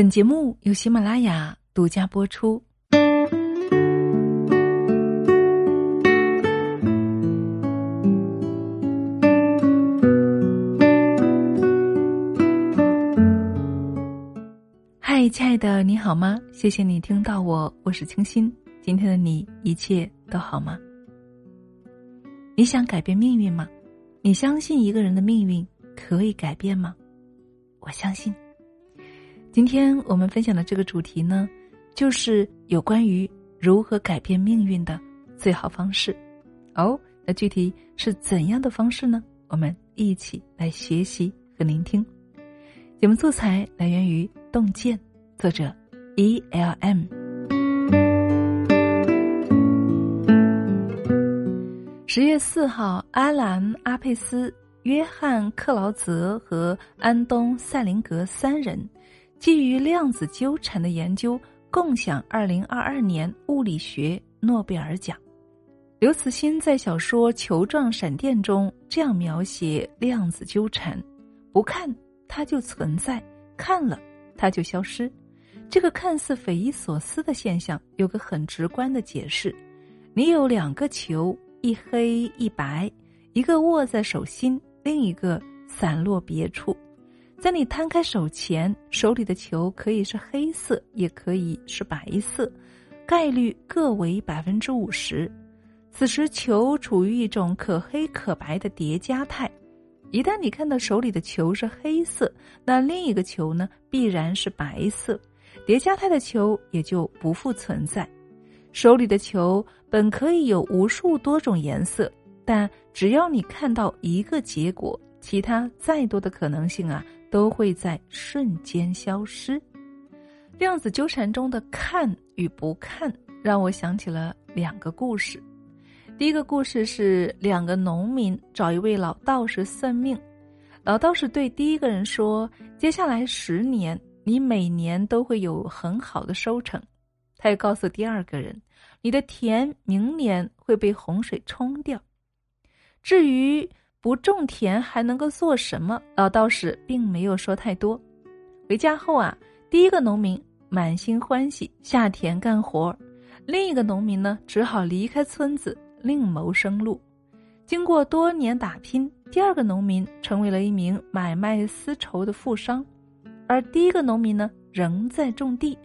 本节目由喜马拉雅独家播出。嗨，亲爱的，你好吗？谢谢你听到我，我是清新。今天的你一切都好吗？你想改变命运吗？你相信一个人的命运可以改变吗？我相信。今天我们分享的这个主题呢，就是有关于如何改变命运的最好方式。哦，那具体是怎样的方式呢？我们一起来学习和聆听。节目素材来源于《洞见》，作者 E L M。十月四号，阿兰·阿佩斯、约翰·克劳泽和安东·塞林格三人。基于量子纠缠的研究，共享二零二二年物理学诺贝尔奖。刘慈欣在小说《球状闪电》中这样描写量子纠缠：不看它就存在，看了它就消失。这个看似匪夷所思的现象，有个很直观的解释：你有两个球，一黑一白，一个握在手心，另一个散落别处。在你摊开手前，手里的球可以是黑色，也可以是白色，概率各为百分之五十。此时球处于一种可黑可白的叠加态。一旦你看到手里的球是黑色，那另一个球呢必然是白色，叠加态的球也就不复存在。手里的球本可以有无数多种颜色，但只要你看到一个结果，其他再多的可能性啊。都会在瞬间消失。量子纠缠中的看与不看，让我想起了两个故事。第一个故事是两个农民找一位老道士算命，老道士对第一个人说：“接下来十年，你每年都会有很好的收成。”他又告诉第二个人：“你的田明年会被洪水冲掉。”至于。不种田还能够做什么？老道士并没有说太多。回家后啊，第一个农民满心欢喜下田干活，另一个农民呢只好离开村子另谋生路。经过多年打拼，第二个农民成为了一名买卖丝绸的富商，而第一个农民呢仍在种地。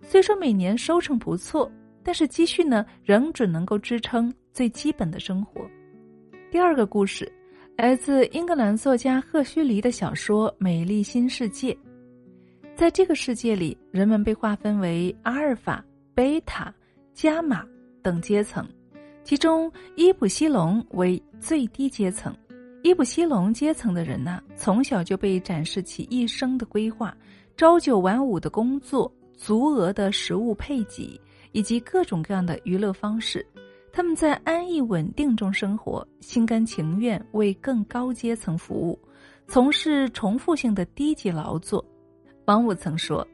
虽说每年收成不错，但是积蓄呢仍只能够支撑最基本的生活。第二个故事。来自英格兰作家赫胥黎的小说《美丽新世界》。在这个世界里，人们被划分为阿尔法、贝塔、伽马等阶层，其中伊普西龙为最低阶层。伊普西龙阶层的人呢，从小就被展示起一生的规划、朝九晚五的工作、足额的食物配给以及各种各样的娱乐方式。他们在安逸稳定中生活，心甘情愿为更高阶层服务，从事重复性的低级劳作。王五曾说：“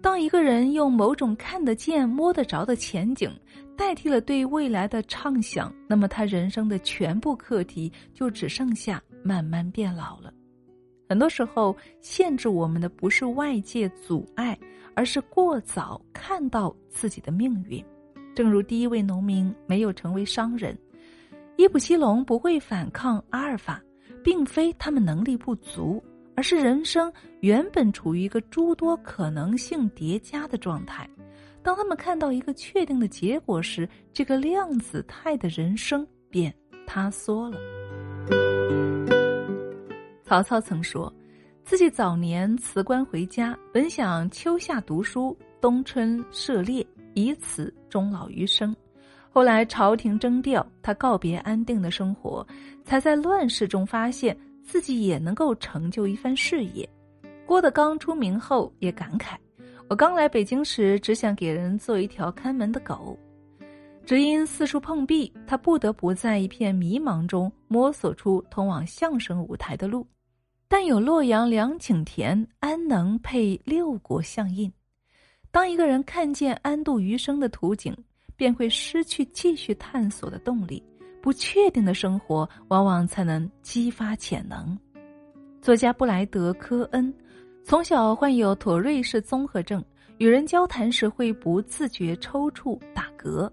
当一个人用某种看得见、摸得着的前景代替了对未来的畅想，那么他人生的全部课题就只剩下慢慢变老了。”很多时候，限制我们的不是外界阻碍，而是过早看到自己的命运。正如第一位农民没有成为商人，伊普西龙不会反抗阿尔法，并非他们能力不足，而是人生原本处于一个诸多可能性叠加的状态。当他们看到一个确定的结果时，这个量子态的人生便塌缩了。曹操曾说，自己早年辞官回家，本想秋夏读书，冬春涉猎。以此终老余生。后来朝廷征调，他告别安定的生活，才在乱世中发现自己也能够成就一番事业。郭德纲出名后也感慨：“我刚来北京时，只想给人做一条看门的狗。”只因四处碰壁，他不得不在一片迷茫中摸索出通往相声舞台的路。但有洛阳两顷田，安能配六国相印？当一个人看见安度余生的图景，便会失去继续探索的动力。不确定的生活，往往才能激发潜能。作家布莱德·科恩从小患有妥瑞氏综合症，与人交谈时会不自觉抽搐、打嗝。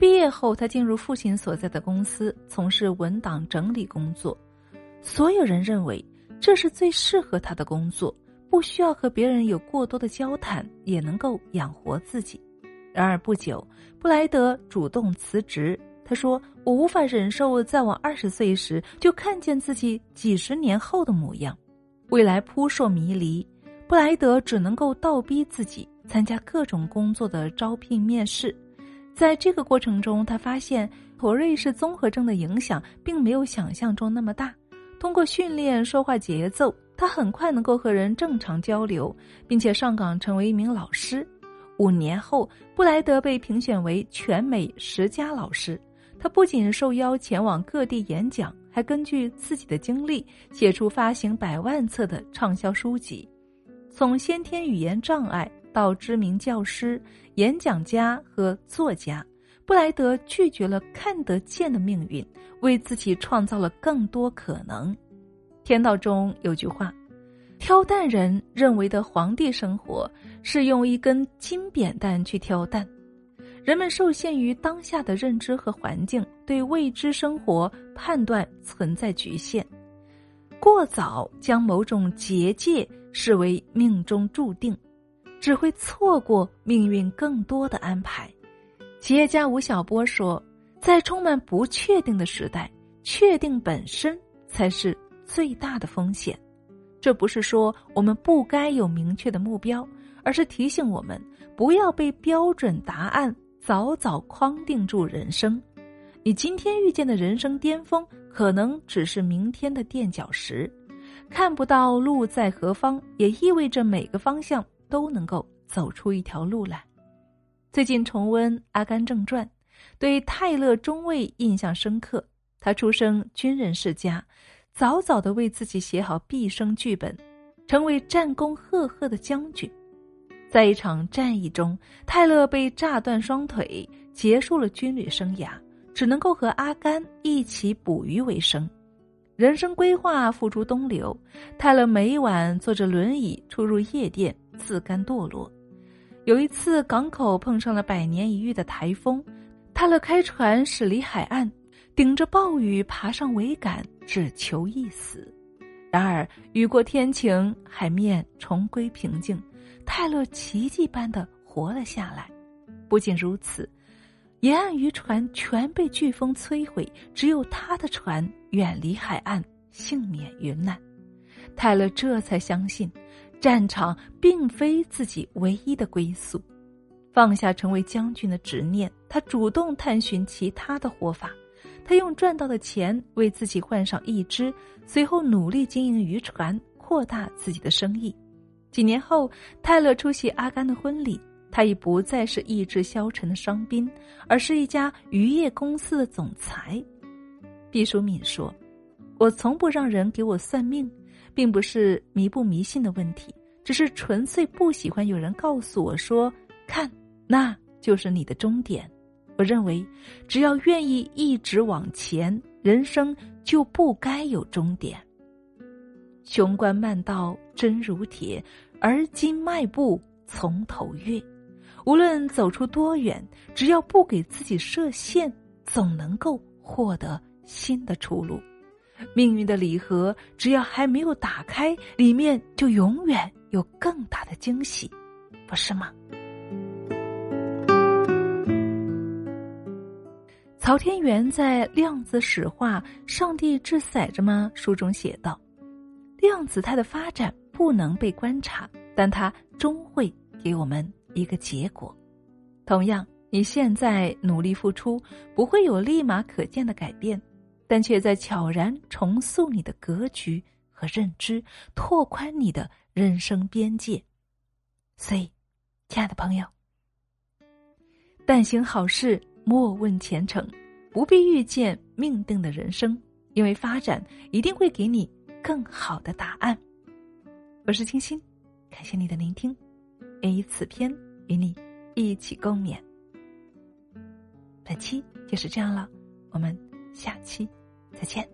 毕业后，他进入父亲所在的公司，从事文档整理工作。所有人认为这是最适合他的工作，不需要和别人有过多的交谈，也能够养活自己。然而不久，布莱德主动辞职。他说：“我无法忍受在我二十岁时就看见自己几十年后的模样，未来扑朔迷离。”布莱德只能够倒逼自己参加各种工作的招聘面试。在这个过程中，他发现妥瑞氏综合症的影响并没有想象中那么大。通过训练说话节奏，他很快能够和人正常交流，并且上岗成为一名老师。五年后，布莱德被评选为全美十佳老师。他不仅受邀前往各地演讲，还根据自己的经历写出发行百万册的畅销书籍。从先天语言障碍到知名教师、演讲家和作家，布莱德拒绝了看得见的命运，为自己创造了更多可能。天道中有句话。挑担人认为的皇帝生活是用一根金扁担去挑担，人们受限于当下的认知和环境，对未知生活判断存在局限，过早将某种结界视为命中注定，只会错过命运更多的安排。企业家吴晓波说：“在充满不确定的时代，确定本身才是最大的风险。”这不是说我们不该有明确的目标，而是提醒我们不要被标准答案早早框定住人生。你今天遇见的人生巅峰，可能只是明天的垫脚石。看不到路在何方，也意味着每个方向都能够走出一条路来。最近重温《阿甘正传》，对泰勒中尉印象深刻。他出生军人世家。早早的为自己写好毕生剧本，成为战功赫赫的将军。在一场战役中，泰勒被炸断双腿，结束了军旅生涯，只能够和阿甘一起捕鱼为生。人生规划付诸东流，泰勒每晚坐着轮椅出入夜店，自甘堕落。有一次，港口碰上了百年一遇的台风，泰勒开船驶离海岸。顶着暴雨爬上桅杆，只求一死。然而雨过天晴，海面重归平静，泰勒奇迹般的活了下来。不仅如此，沿岸渔船全被飓风摧毁，只有他的船远离海岸，幸免于难。泰勒这才相信，战场并非自己唯一的归宿。放下成为将军的执念，他主动探寻其他的活法。他用赚到的钱为自己换上一只，随后努力经营渔船，扩大自己的生意。几年后，泰勒出席阿甘的婚礼，他已不再是意志消沉的伤兵，而是一家渔业公司的总裁。毕淑敏说：“我从不让人给我算命，并不是迷不迷信的问题，只是纯粹不喜欢有人告诉我说，看，那就是你的终点。”我认为，只要愿意一直往前，人生就不该有终点。雄关漫道真如铁，而今迈步从头越。无论走出多远，只要不给自己设限，总能够获得新的出路。命运的礼盒，只要还没有打开，里面就永远有更大的惊喜，不是吗？曹天元在《量子史话：上帝掷骰子吗》书中写道：“量子态的发展不能被观察，但它终会给我们一个结果。同样，你现在努力付出，不会有立马可见的改变，但却在悄然重塑你的格局和认知，拓宽你的人生边界。所以，亲爱的朋友，但行好事。”莫问前程，不必遇见命定的人生，因为发展一定会给你更好的答案。我是清新，感谢你的聆听，愿以此篇与你一起共勉。本期就是这样了，我们下期再见。